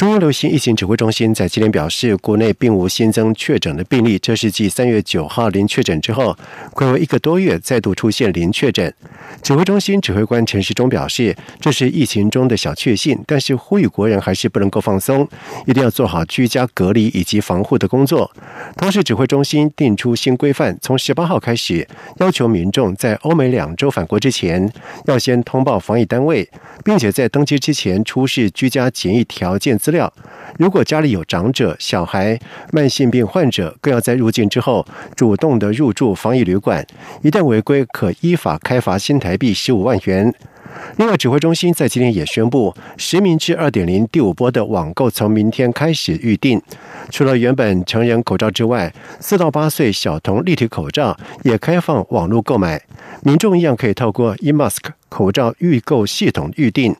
中央流行疫情指挥中心在今天表示，国内并无新增确诊的病例，这是继三月九号零确诊之后，快为一个多月再度出现零确诊。指挥中心指挥官陈时中表示，这是疫情中的小确幸，但是呼吁国人还是不能够放松，一定要做好居家隔离以及防护的工作。同时，指挥中心定出新规范，从十八号开始，要求民众在欧美两周返国之前，要先通报防疫单位，并且在登机之前出示居家检疫条件资料。如果家里有长者、小孩、慢性病患者，更要在入境之后主动的入住防疫旅馆，一旦违规，可依法开罚新台币十五万元。另外，指挥中心在今天也宣布，实名制二点零第五波的网购从明天开始预定。除了原本成人口罩之外，四到八岁小童立体口罩也开放网络购买，民众一样可以透过 eMask 口罩预购系统预定。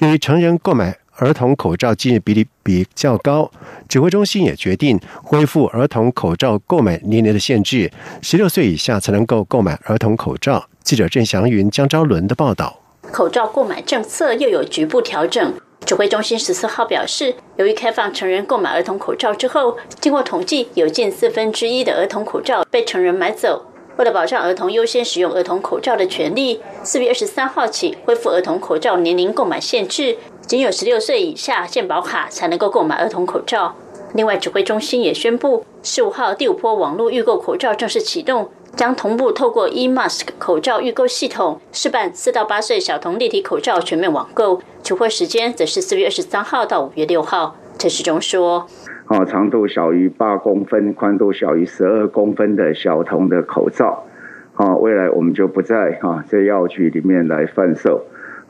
由于成人购买儿童口罩近日比例比较高，指挥中心也决定恢复儿童口罩购买年龄的限制，十六岁以下才能够购买儿童口罩。记者郑祥云、江昭伦的报道。口罩购买政策又有局部调整。指挥中心十四号表示，由于开放成人购买儿童口罩之后，经过统计，有近四分之一的儿童口罩被成人买走。为了保障儿童优先使用儿童口罩的权利，四月二十三号起恢复儿童口罩年龄购买限制，仅有十六岁以下健保卡才能够购买儿童口罩。另外，指挥中心也宣布，十五号第五波网络预购口罩正式启动。将同步透过 eMask 口罩预购系统试办四到八岁小童立体口罩全面网购，取货时间则是四月二十三号到五月六号。陈世忠说：“哦，长度小于八公分、宽度小于十二公分的小童的口罩，哦，未来我们就不在哈在药局里面来贩售，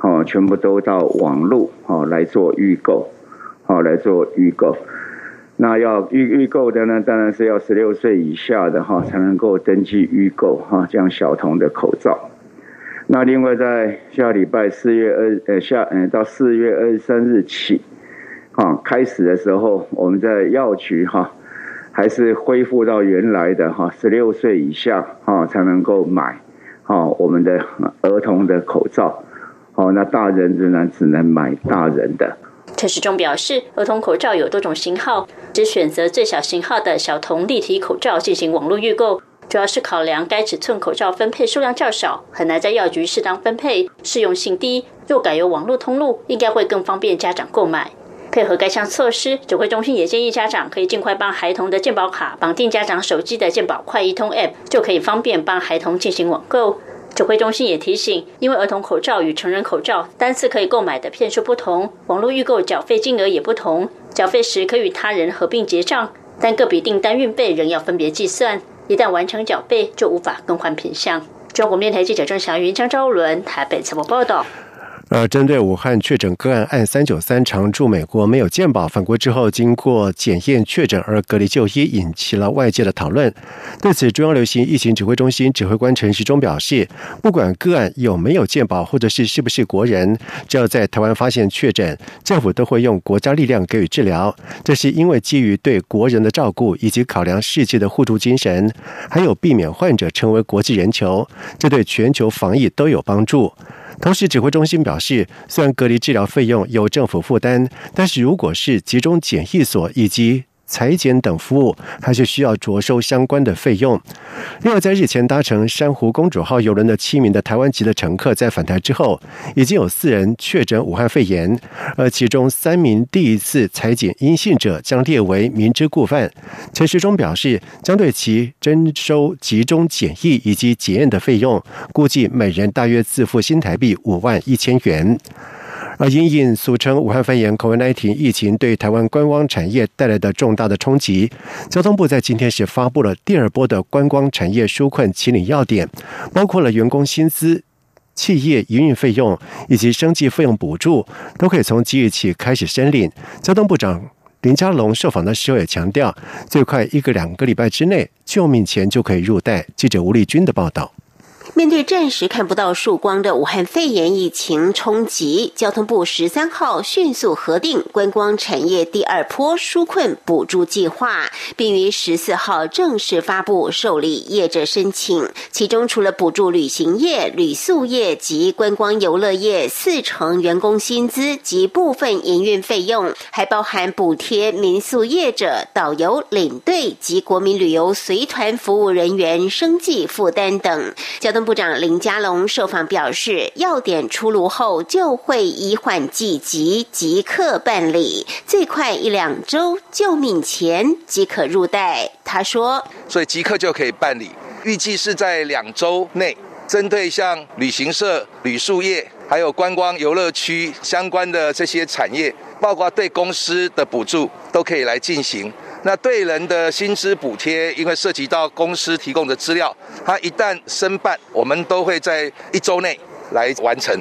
哦，全部都到网络哦来做预购，哦来做预购。”那要预预购的呢，当然是要十六岁以下的哈才能够登记预购哈，这样小童的口罩。那另外在下礼拜四月二呃下嗯到四月二十三日起，啊开始的时候，我们在药局哈还是恢复到原来的哈十六岁以下哈才能够买，哈我们的儿童的口罩，好那大人仍然只能买大人的。陈时中表示，儿童口罩有多种型号，只选择最小型号的小童立体口罩进行网络预购，主要是考量该尺寸口罩分配数量较少，很难在药局适当分配，适用性低。若改由网络通路，应该会更方便家长购买。配合该项措施，指挥中心也建议家长可以尽快帮孩童的健保卡绑定家长手机的健保快一通 App，就可以方便帮孩童进行网购。指挥中心也提醒，因为儿童口罩与成人口罩单次可以购买的片数不同，网络预购缴费金额也不同，缴费时可与他人合并结账，但个别订单运费仍要分别计算。一旦完成缴费，就无法更换品项。中国面台记者郑祥云、张昭伦台北采访报道。而针对武汉确诊个案，按三九三常驻美国没有健保返国之后，经过检验确诊而隔离就医，引起了外界的讨论。对此，中央流行疫情指挥中心指挥官陈时中表示，不管个案有没有健保，或者是是不是国人，只要在台湾发现确诊，政府都会用国家力量给予治疗。这是因为基于对国人的照顾，以及考量世界的互助精神，还有避免患者成为国际人球，这对全球防疫都有帮助。同时，指挥中心表示，虽然隔离治疗费用由政府负担，但是如果是集中检疫所以及裁剪等服务还是需要着收相关的费用。另外，在日前搭乘珊瑚公主号邮轮的七名的台湾籍的乘客在返台之后，已经有四人确诊武汉肺炎，而其中三名第一次裁剪阴性者将列为明知故犯。陈时中表示，将对其征收集中检疫以及检验的费用，估计每人大约自付新台币五万一千元。而因应俗称武汉肺炎 （COVID-19） 疫情对台湾观光产业带来的重大的冲击，交通部在今天是发布了第二波的观光产业纾困请领要点，包括了员工薪资、企业营运费用以及生计费用补助，都可以从即日起开始申领。交通部长林佳龙受访的时候也强调，最快一个两个礼拜之内，救命钱就可以入袋。记者吴丽君的报道。面对暂时看不到曙光的武汉肺炎疫情冲击，交通部十三号迅速核定观光产业第二波纾困补助计划，并于十四号正式发布受理业者申请。其中，除了补助旅行业、旅宿业及观光游乐业四成员工薪资及部分营运费用，还包含补贴民宿业者、导游、领队及国民旅游随团服务人员生计负担等。交通部长林佳龙受访表示，要点出炉后就会以缓计急，即刻办理，最快一两周，救命钱即可入袋。他说：“所以即刻就可以办理，预计是在两周内，针对像旅行社、旅宿业，还有观光游乐区相关的这些产业，包括对公司的补助，都可以来进行。”那对人的薪资补贴，因为涉及到公司提供的资料，它一旦申办，我们都会在一周内。来完成。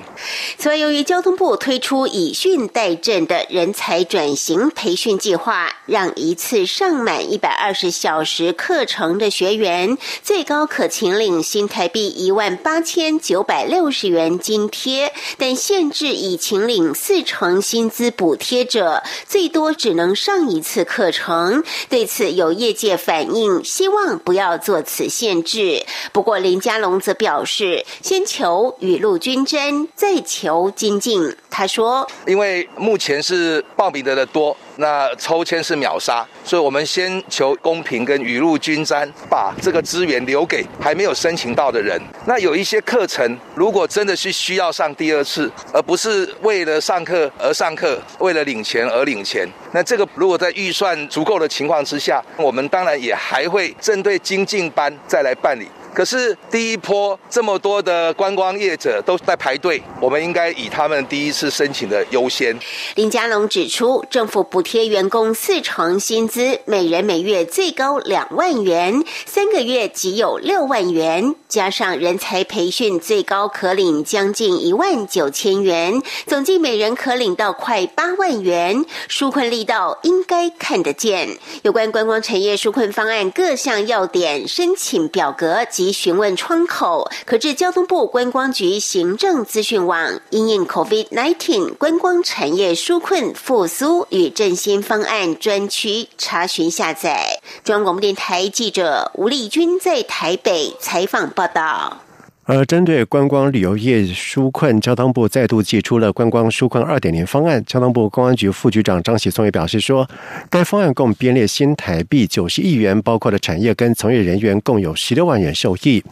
此外，由于交通部推出以训代证的人才转型培训计划，让一次上满一百二十小时课程的学员，最高可请领新台币一万八千九百六十元津贴，但限制以请领四成薪资补贴者，最多只能上一次课程。对此，有业界反映，希望不要做此限制。不过，林佳龙则表示，先求雨露。均真再求精进，他说：“因为目前是报名的的多，那抽签是秒杀，所以我们先求公平跟雨露均沾，把这个资源留给还没有申请到的人。那有一些课程，如果真的是需要上第二次，而不是为了上课而上课，为了领钱而领钱，那这个如果在预算足够的情况之下，我们当然也还会针对精进班再来办理。”可是第一波这么多的观光业者都在排队，我们应该以他们第一次申请的优先。林佳龙指出，政府补贴员工四成薪资，每人每月最高两万元，三个月即有六万元，加上人才培训，最高可领将近一万九千元，总计每人可领到快八万元。纾困力道应该看得见。有关观光产业纾困方案各项要点申请表格及。询问窗口，可至交通部观光局行政资讯网，因应 COVID-19 观光产业纾困复苏与振兴方案专区查询下载。中央广播电台记者吴丽君在台北采访报报道。而针对观光旅游业纾困，交通部再度寄出了观光纾困二点零方案。交通部公安局副局长张喜松也表示说，该方案共编列新台币九十亿元，包括的产业跟从业人员共有十六万元受益。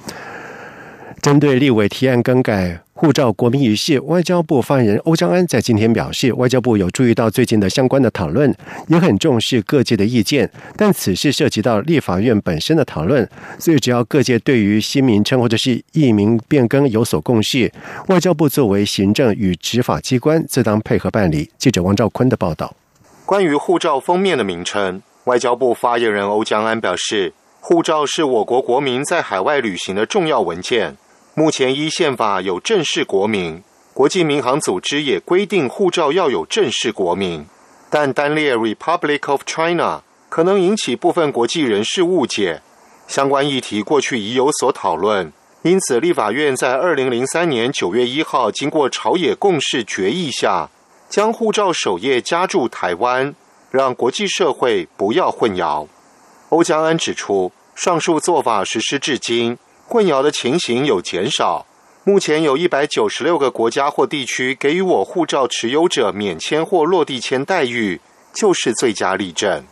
针对立委提案更改。护照国民仪式，外交部发言人欧江安在今天表示，外交部有注意到最近的相关的讨论，也很重视各界的意见，但此事涉及到立法院本身的讨论，所以只要各界对于新名称或者是译名变更有所共识，外交部作为行政与执法机关，自当配合办理。记者王兆坤的报道。关于护照封面的名称，外交部发言人欧江安表示，护照是我国国民在海外旅行的重要文件。目前依宪法有正式国名，国际民航组织也规定护照要有正式国名，但单列 Republic of China 可能引起部分国际人士误解。相关议题过去已有所讨论，因此立法院在二零零三年九月一号经过朝野共识决议下，将护照首页加注台湾，让国际社会不要混淆。欧江安指出，上述做法实施至今。混淆的情形有减少，目前有一百九十六个国家或地区给予我护照持有者免签或落地签待遇，就是最佳例证。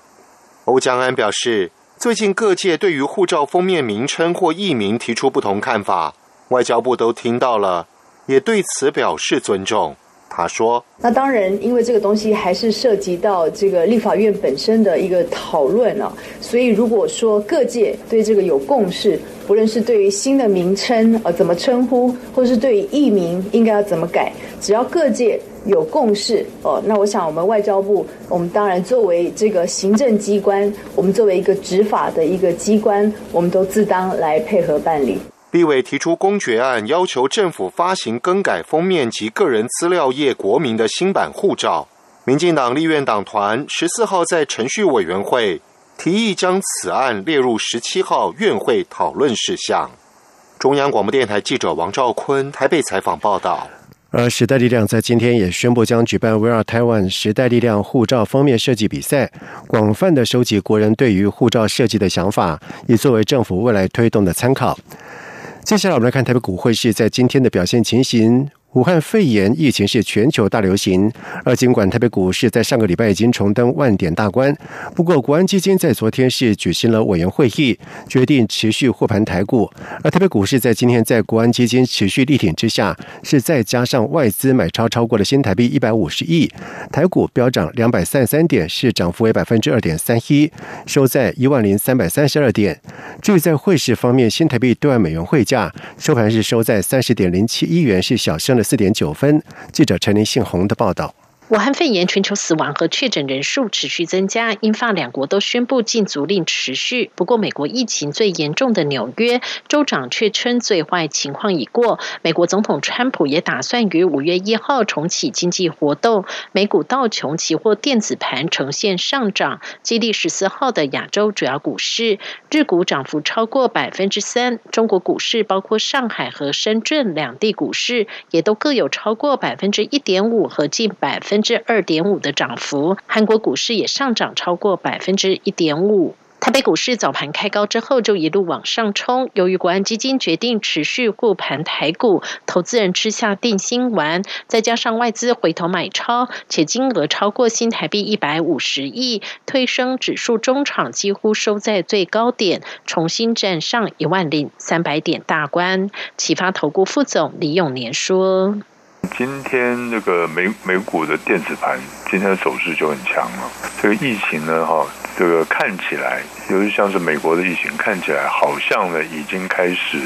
欧江安表示，最近各界对于护照封面名称或译名提出不同看法，外交部都听到了，也对此表示尊重。他说：“那当然，因为这个东西还是涉及到这个立法院本身的一个讨论啊，所以如果说各界对这个有共识，不论是对于新的名称呃怎么称呼，或是对于译名应该要怎么改，只要各界有共识哦，那我想我们外交部，我们当然作为这个行政机关，我们作为一个执法的一个机关，我们都自当来配合办理。”立委提出公决案，要求政府发行更改封面及个人资料页国民的新版护照。民进党立院党团十四号在程序委员会提议将此案列入十七号院会讨论事项。中央广播电台记者王兆坤台北采访报道。而时代力量在今天也宣布将举办 We Are Taiwan 时代力量护照封面设计比赛，广泛的收集国人对于护照设计的想法，以作为政府未来推动的参考。接下来我们来看台北股汇市在今天的表现情形。武汉肺炎疫情是全球大流行，而尽管台北股市在上个礼拜已经重登万点大关，不过国安基金在昨天是举行了委员会议，决定持续护盘台股。而台北股市在今天在国安基金持续力挺之下，是再加上外资买超超过了新台币一百五十亿，台股飙涨两百三十三点，是涨幅为百分之二点三一，收在一万零三百三十二点。至于在汇市方面，新台币兑换美元汇价收盘是收在三十点零七一元，是小升。四点九分，记者陈林信洪的报道。武汉肺炎全球死亡和确诊人数持续增加，英法两国都宣布禁足令持续。不过，美国疫情最严重的纽约州长却称最坏情况已过。美国总统川普也打算于五月一号重启经济活动。美股道琼期货电子盘呈现上涨，激励十四号的亚洲主要股市，日股涨幅超过百分之三。中国股市包括上海和深圳两地股市也都各有超过百分之一点五和近百分。之二点五的涨幅，韩国股市也上涨超过百分之一点五。台北股市早盘开高之后就一路往上冲，由于国安基金决定持续护盘台股，投资人吃下定心丸，再加上外资回头买超，且金额超过新台币一百五十亿，推升指数中场几乎收在最高点，重新站上一万零三百点大关。启发投顾副总李永年说。今天这个美美股的电子盘今天的走势就很强了。这个疫情呢，哈，这个看起来，尤其像是美国的疫情，看起来好像呢已经开始。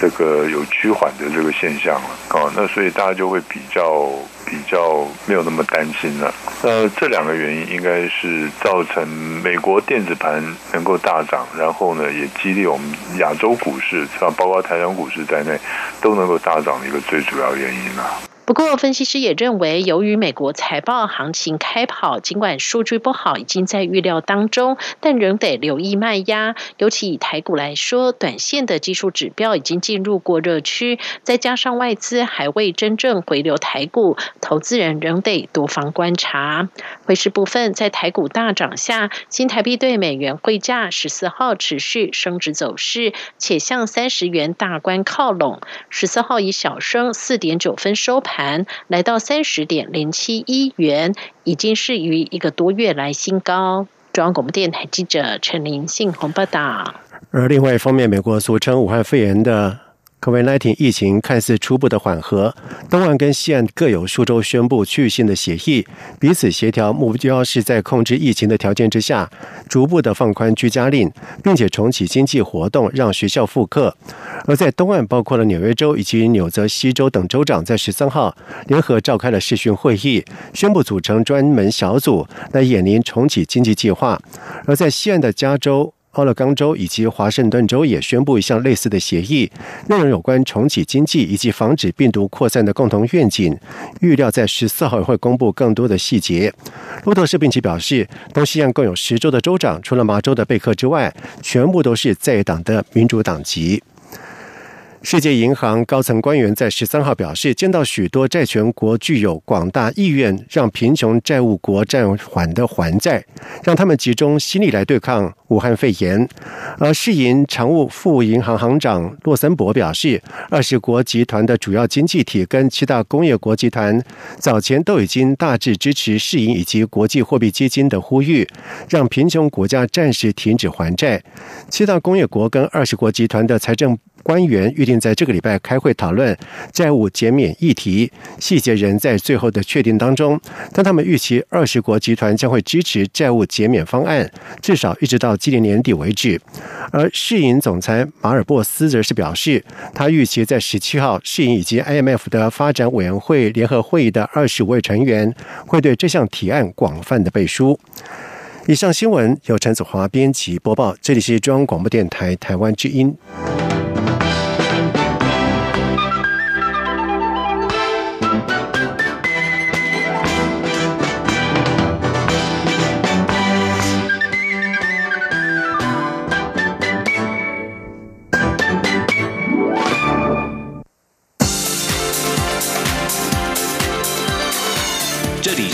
这个有趋缓的这个现象了，哦，那所以大家就会比较比较没有那么担心了。那这两个原因应该是造成美国电子盘能够大涨，然后呢也激励我们亚洲股市，像包括台湾股市在内，都能够大涨的一个最主要原因了。不过，分析师也认为，由于美国财报行情开跑，尽管数据不好，已经在预料当中，但仍得留意卖压。尤其以台股来说，短线的技术指标已经进入过热区，再加上外资还未真正回流台股，投资人仍得多方观察。汇市部分，在台股大涨下，新台币对美元汇价十四号持续升值走势，且向三十元大关靠拢。十四号以小升四点九分收盘。盘来到三十点零七一元，已经是于一个多月来新高。中央广播电台记者陈林信鸿报道。而另外一方面，美国俗称武汉肺炎的。COVID-19 疫情看似初步的缓和，东岸跟西岸各有数州宣布区域性的协议，彼此协调目标是在控制疫情的条件之下，逐步的放宽居家令，并且重启经济活动，让学校复课。而在东岸，包括了纽约州以及纽泽西州等州长在十三号联合召开了视讯会议，宣布组成专门小组来演练重启经济计划。而在西岸的加州。俄勒冈州以及华盛顿州也宣布一项类似的协议，内容有关重启经济以及防止病毒扩散的共同愿景。预料在十四号会公布更多的细节。路透社并且表示，东西岸共有十州的州长，除了麻州的贝克之外，全部都是在党的民主党籍。世界银行高层官员在十三号表示，见到许多债权国具有广大意愿让贫穷债务国暂缓的还债，让他们集中心力来对抗武汉肺炎。而世银常务副银行行长洛森博表示，二十国集团的主要经济体跟七大工业国集团早前都已经大致支持世银以及国际货币基金的呼吁，让贫穷国家暂时停止还债。七大工业国跟二十国集团的财政。官员预定在这个礼拜开会讨论债务减免议题，细节仍在最后的确定当中。但他们预期二十国集团将会支持债务减免方案，至少一直到今年年底为止。而世银总裁马尔波斯则是表示，他预期在十七号，世银以及 IMF 的发展委员会联合会议的二十五位成员会对这项提案广泛的背书。以上新闻由陈子华编辑播报，这里是中央广播电台台湾之音。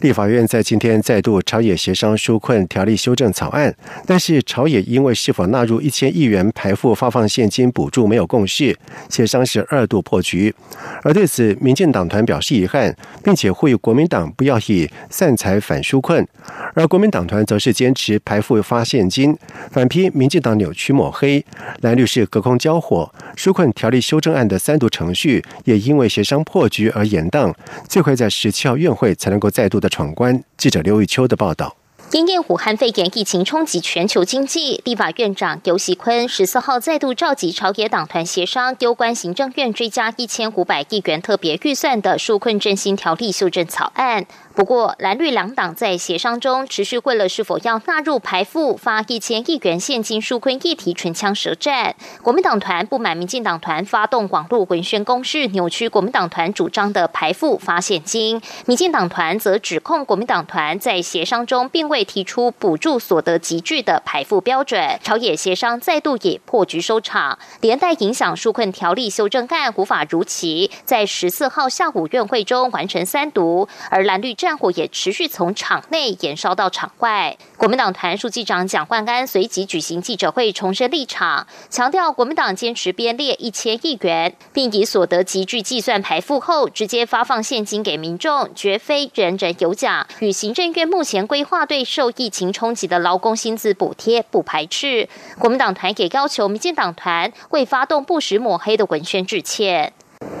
立法院在今天再度朝野协商纾困条例修正草案，但是朝野因为是否纳入一千亿元排付发放现金补助没有共识，协商是二度破局。而对此，民进党团表示遗憾，并且呼吁国民党不要以散财反纾困，而国民党团则是坚持排付发现金，反批民进党扭曲抹黑。蓝律师隔空交火，纾困条例修正案的三读程序也因为协商破局而延宕，最快在十七号院会才能够再度的。闯关。记者刘玉秋的报道。因应武汉肺炎疫情冲击全球经济，立法院长游锡坤十四号再度召集朝野党团协商，丢关行政院追加一千五百亿元特别预算的纾困振兴条例修正草案。不过，蓝绿两党在协商中持续为了是否要纳入排付发一千亿元现金纾困议题唇枪舌战。国民党团不满民进党团发动网络文宣攻势，扭曲国民党团主张的排付发现金；民进党团则指控国民党团在协商中并未提出补助所得集聚的排付标准。朝野协商再度以破局收场，连带影响纾困条例修正案无法如期在十四号下午院会中完成三读，而蓝绿战。战火也持续从场内延烧到场外。国民党团书记长蒋焕安随即举行记者会，重申立场，强调国民党坚持编列一千亿元，并以所得集聚计算排付后直接发放现金给民众，绝非人人有奖。与行政院目前规划对受疫情冲击的劳工薪资补贴不排斥。国民党团也要求民进党团为发动不实抹黑的文宣致歉。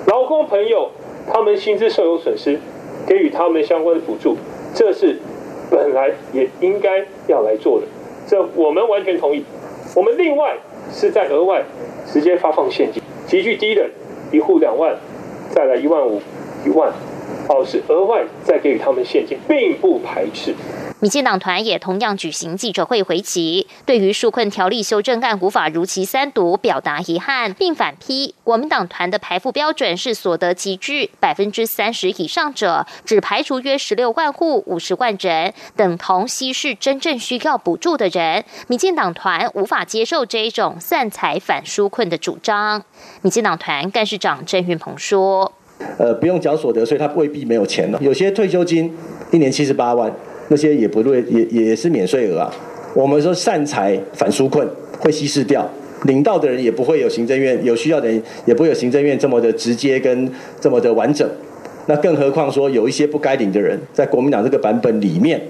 劳工朋友，他们薪资受有损失。给予他们相关的补助，这是本来也应该要来做的，这我们完全同意。我们另外是在额外直接发放现金，极具低的，一户两万，再来一万五、一万，哦，是额外再给予他们现金，并不排斥。民进党团也同样举行记者会回击，对于纾困条例修正案无法如期三读表达遗憾，并反批国民党团的排付标准是所得集聚百分之三十以上者，只排除约十六万户五十万人，等同稀释真正需要补助的人。民进党团无法接受这一种散财反纾困的主张。民进党团干事长郑云鹏说：“呃，不用缴所得税，他未必没有钱了。有些退休金一年七十八万。”那些也不对，也也是免税额啊。我们说善财反纾困会稀释掉，领到的人也不会有行政院有需要的人也不会有行政院这么的直接跟这么的完整。那更何况说有一些不该领的人，在国民党这个版本里面。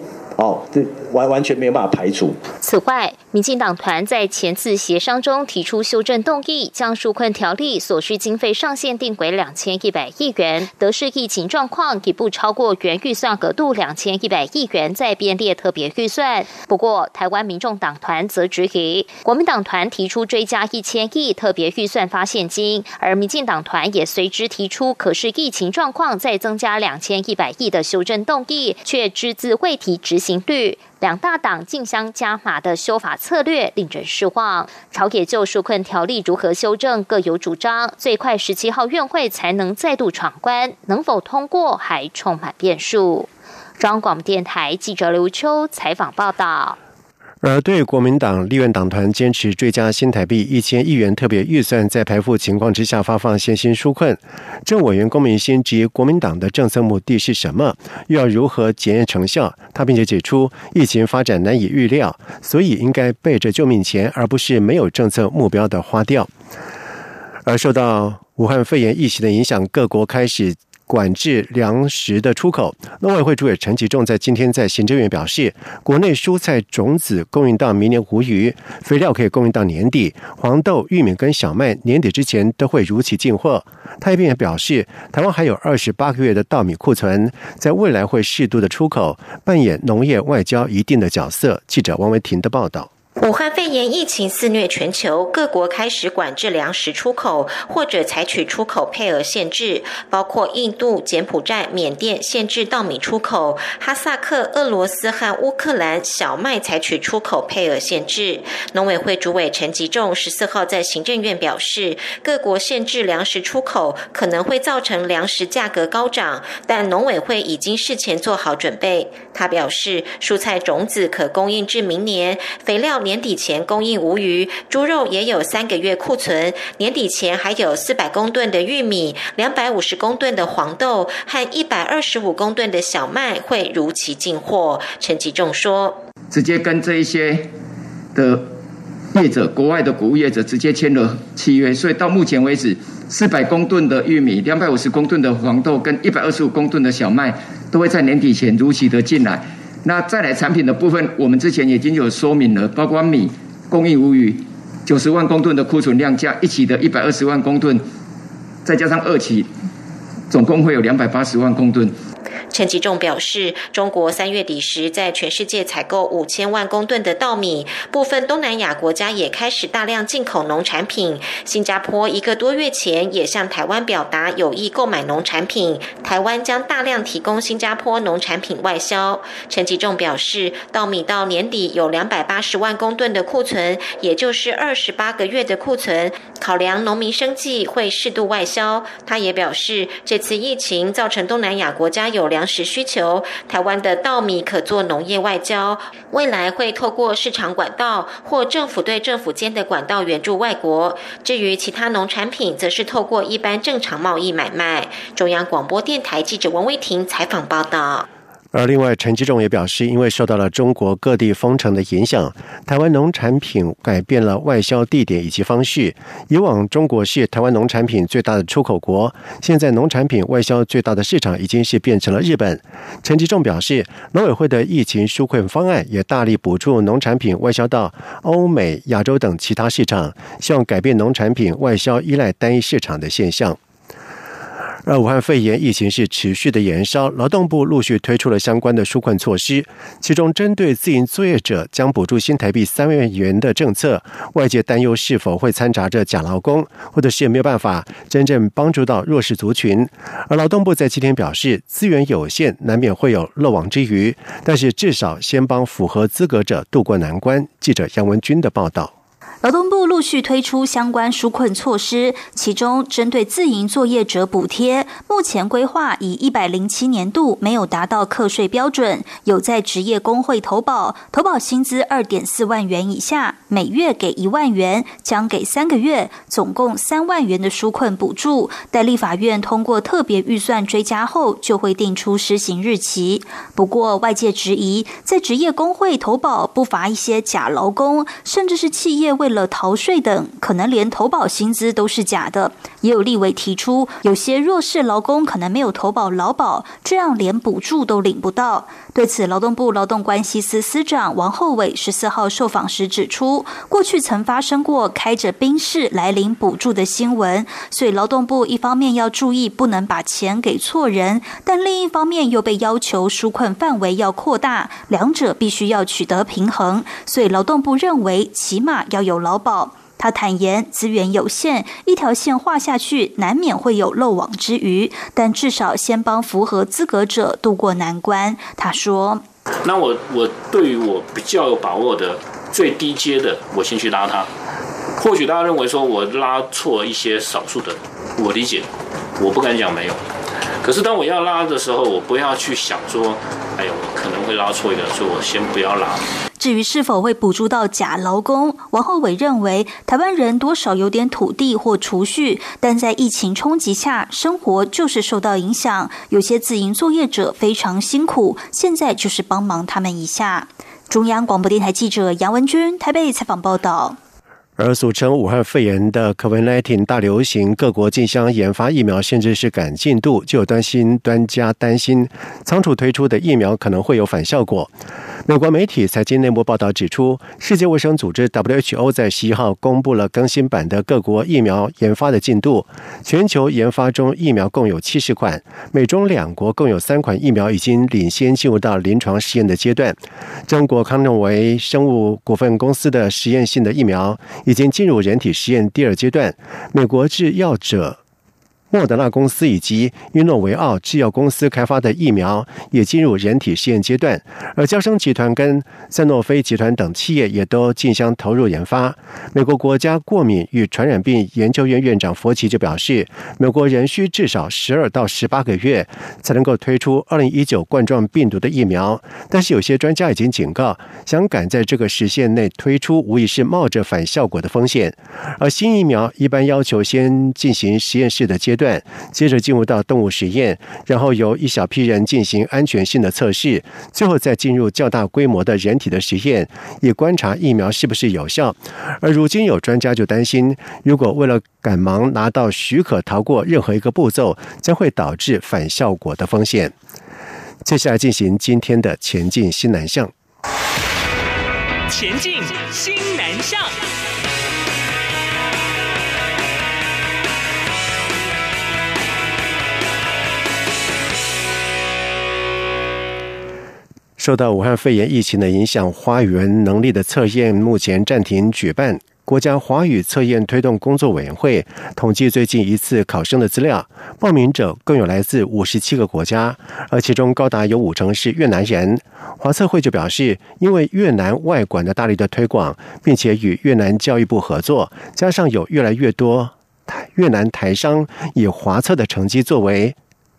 哦，这完完全没有办法排除。此外，民进党团在前次协商中提出修正动议，将纾困条例所需经费上限定为两千一百亿元，得视疫情状况，以不超过原预算额度两千一百亿元再编列特别预算。不过，台湾民众党团则质疑，国民党团提出追加一千亿特别预算发现金，而民进党团也随之提出可视疫情状况再增加两千一百亿的修正动议，却只字未提执。行率，两大党竞相加码的修法策略令人失望。朝野就纾困条例如何修正各有主张，最快十七号院会才能再度闯关，能否通过还充满变数。中央广播电台记者刘秋采访报道。而对国民党立院党团坚持追加新台币一千亿元特别预算，在排付情况之下发放现金纾困，政委员龚明鑫及国民党的政策目的是什么，又要如何检验成效？他并且指出，疫情发展难以预料，所以应该备着救命钱，而不是没有政策目标的花掉。而受到武汉肺炎疫情的影响，各国开始。管制粮食的出口，农委会主委陈吉仲在今天在行政院表示，国内蔬菜种子供应到明年无余，肥料可以供应到年底，黄豆、玉米跟小麦年底之前都会如期进货。他一边也表示，台湾还有二十八个月的稻米库存，在未来会适度的出口，扮演农业外交一定的角色。记者王维婷的报道。武汉肺炎疫情肆虐全球，各国开始管制粮食出口，或者采取出口配额限制，包括印度、柬埔寨、缅甸限制稻米出口，哈萨克、俄罗斯和乌克兰小麦采取出口配额限制。农委会主委陈吉仲十四号在行政院表示，各国限制粮食出口可能会造成粮食价格高涨，但农委会已经事前做好准备。他表示，蔬菜种子可供应至明年，肥料。年底前供应无余，猪肉也有三个月库存。年底前还有四百公吨的玉米、两百五十公吨的黄豆和一百二十五公吨的小麦会如期进货。陈吉仲说：“直接跟这一些的业者，国外的谷物业者直接签了契约，所以到目前为止，四百公吨的玉米、两百五十公吨的黄豆跟一百二十五公吨的小麦都会在年底前如期的进来。”那再来产品的部分，我们之前已经有说明了，包括米供应无语，九十万公吨的库存量价一起的一百二十万公吨，再加上二期，总共会有两百八十万公吨。陈吉仲表示，中国三月底时在全世界采购五千万公吨的稻米，部分东南亚国家也开始大量进口农产品。新加坡一个多月前也向台湾表达有意购买农产品，台湾将大量提供新加坡农产品外销。陈吉仲表示，稻米到年底有两百八十万公吨的库存，也就是二十八个月的库存。考量农民生计，会适度外销。他也表示，这次疫情造成东南亚国家有粮食需求，台湾的稻米可做农业外交，未来会透过市场管道或政府对政府间的管道援助外国。至于其他农产品，则是透过一般正常贸易买卖。中央广播电台记者王威婷采访报道。而另外，陈吉仲也表示，因为受到了中国各地封城的影响，台湾农产品改变了外销地点以及方式。以往中国是台湾农产品最大的出口国，现在农产品外销最大的市场已经是变成了日本。陈吉仲表示，农委会的疫情纾困方案也大力补助农产品外销到欧美、亚洲等其他市场，希望改变农产品外销依赖单一市场的现象。而武汉肺炎疫情是持续的延烧，劳动部陆续推出了相关的纾困措施，其中针对自营作业者将补助新台币三万元的政策，外界担忧是否会掺杂着假劳工，或者是没有办法真正帮助到弱势族群。而劳动部在今天表示，资源有限，难免会有漏网之鱼，但是至少先帮符合资格者渡过难关。记者杨文军的报道。劳动部陆续推出相关纾困措施，其中针对自营作业者补贴，目前规划以一百零七年度没有达到课税标准，有在职业工会投保，投保薪资二点四万元以下，每月给一万元，将给三个月，总共三万元的纾困补助。待立法院通过特别预算追加后，就会定出施行日期。不过外界质疑，在职业工会投保不乏一些假劳工，甚至是企业为为了逃税等，可能连投保薪资都是假的。也有立委提出，有些弱势劳工可能没有投保劳保，这样连补助都领不到。对此，劳动部劳动关系司司长王厚伟十四号受访时指出，过去曾发生过开着宾士来领补助的新闻，所以劳动部一方面要注意不能把钱给错人，但另一方面又被要求纾困范围要扩大，两者必须要取得平衡。所以劳动部认为，起码要有劳保。他坦言，资源有限，一条线画下去，难免会有漏网之鱼，但至少先帮符合资格者渡过难关。他说：“那我我对于我比较有把握的最低阶的，我先去拉他。或许大家认为说我拉错一些少数的，我理解，我不敢讲没有。可是当我要拉的时候，我不要去想说，哎呦，可能会拉错一个，所以我先不要拉。”至于是否会补助到假劳工，王厚伟认为，台湾人多少有点土地或储蓄，但在疫情冲击下，生活就是受到影响。有些自营作业者非常辛苦，现在就是帮忙他们一下。中央广播电台记者杨文君台北采访报道。而俗称武汉肺炎的 COVID-19 大流行，各国竞相研发疫苗，甚至是赶进度，就有担心专家担心仓促推出的疫苗可能会有反效果。美国媒体财经内幕报道指出，世界卫生组织 WHO 在十一号公布了更新版的各国疫苗研发的进度。全球研发中疫苗共有七十款，美中两国共有三款疫苗已经领先进入到临床试验的阶段。中国康诺维生物股份公司的实验性的疫苗已经进入人体实验第二阶段。美国制药者。莫德纳公司以及伊诺维奥制药公司开发的疫苗也进入人体试验阶段，而交生集团跟赛诺菲集团等企业也都竞相投入研发。美国国家过敏与传染病研究院院长佛奇就表示，美国仍需至少十二到十八个月才能够推出二零一九冠状病毒的疫苗。但是有些专家已经警告，想赶在这个时限内推出，无疑是冒着反效果的风险。而新疫苗一般要求先进行实验室的阶。段，接着进入到动物实验，然后由一小批人进行安全性的测试，最后再进入较大规模的人体的实验，以观察疫苗是不是有效。而如今有专家就担心，如果为了赶忙拿到许可，逃过任何一个步骤，将会导致反效果的风险。接下来进行今天的前进新南向，前进新受到武汉肺炎疫情的影响，华语能力的测验目前暂停举办。国家华语测验推动工作委员会统计最近一次考生的资料，报名者共有来自五十七个国家，而其中高达有五成是越南人。华测会就表示，因为越南外管的大力的推广，并且与越南教育部合作，加上有越来越多越南台商以华测的成绩作为。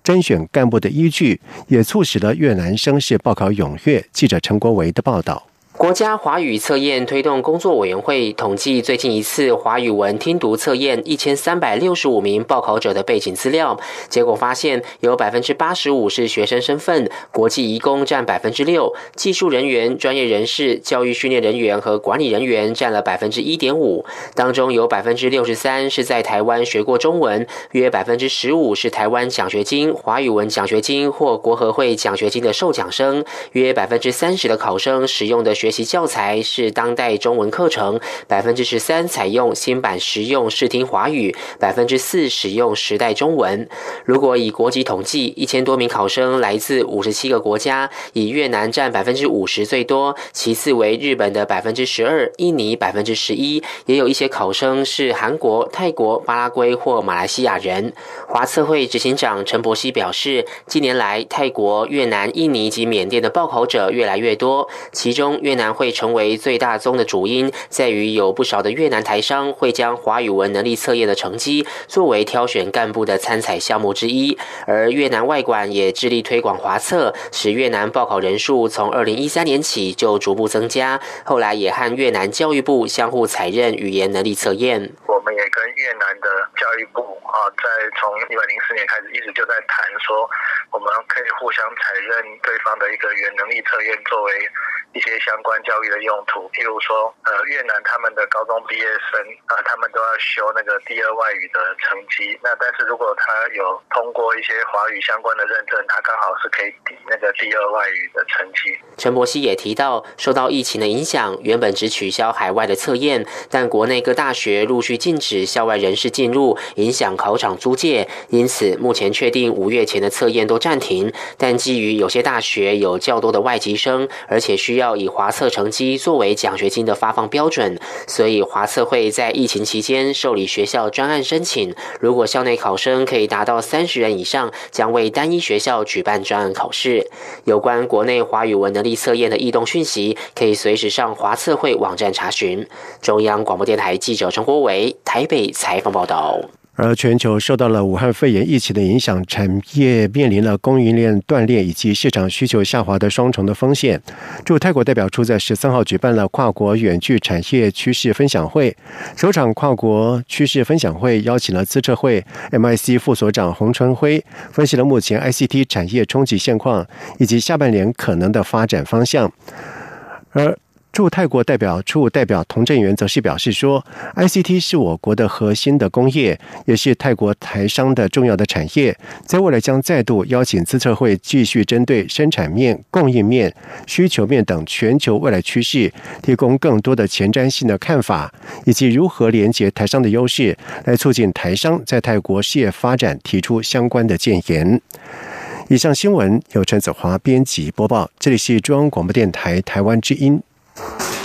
甄选干部的依据，也促使了越南声势报考踊跃。记者陈国维的报道。国家华语测验推动工作委员会统计最近一次华语文听读测验一千三百六十五名报考者的背景资料，结果发现有百分之八十五是学生身份，国际移工占百分之六，技术人员、专业人士、教育训练人员和管理人员占了百分之一点五。当中有百分之六十三是在台湾学过中文，约百分之十五是台湾奖学金、华语文奖学金或国合会奖学金的受奖生，约百分之三十的考生使用的学。学习教材是当代中文课程，百分之十三采用新版实用视听华语，百分之四使用时代中文。如果以国籍统计，一千多名考生来自五十七个国家，以越南占百分之五十最多，其次为日本的百分之十二，印尼百分之十一，也有一些考生是韩国、泰国、巴拉圭或马来西亚人。华测会执行长陈伯希表示，近年来泰国、越南、印尼及缅甸的报考者越来越多，其中越南会成为最大宗的主因，在于有不少的越南台商会将华语文能力测验的成绩作为挑选干部的参采项目之一。而越南外管也致力推广华测，使越南报考人数从二零一三年起就逐步增加。后来也和越南教育部相互采认语言能力测验。我们也跟越南的教育部啊，在从一百零四年开始，一直就在谈说，我们可以互相采认对方的一个语言能力测验，作为一些相关。教育的用途，譬如说，呃，越南他们的高中毕业生啊，他们都要修那个第二外语的成绩。那但是如果他有通过一些华语相关的认证，他刚好是可以抵那个第二外语的成绩。陈柏希也提到，受到疫情的影响，原本只取消海外的测验，但国内各大学陆续禁止校外人士进入，影响考场租借，因此目前确定五月前的测验都暂停。但基于有些大学有较多的外籍生，而且需要以华。测成绩作为奖学金的发放标准，所以华测会在疫情期间受理学校专案申请。如果校内考生可以达到三十人以上，将为单一学校举办专案考试。有关国内华语文能力测验的异动讯息，可以随时上华测会网站查询。中央广播电台记者陈国伟台北采访报道。而全球受到了武汉肺炎疫情的影响，产业面临了供应链断裂以及市场需求下滑的双重的风险。驻泰国代表处在十三号举办了跨国远距产业趋势分享会，首场跨国趋势分享会邀请了资策会 MIC 副所长洪春辉，分析了目前 ICT 产业冲击现况以及下半年可能的发展方向。而驻泰国代表处代表童振源则是表示说，ICT 是我国的核心的工业，也是泰国台商的重要的产业，在未来将再度邀请资策会继续针对生产面、供应面、需求面等全球未来趋势，提供更多的前瞻性的看法，以及如何连接台商的优势，来促进台商在泰国事业发展，提出相关的建言。以上新闻由陈子华编辑播报，这里是中央广播电台台湾之音。Bye.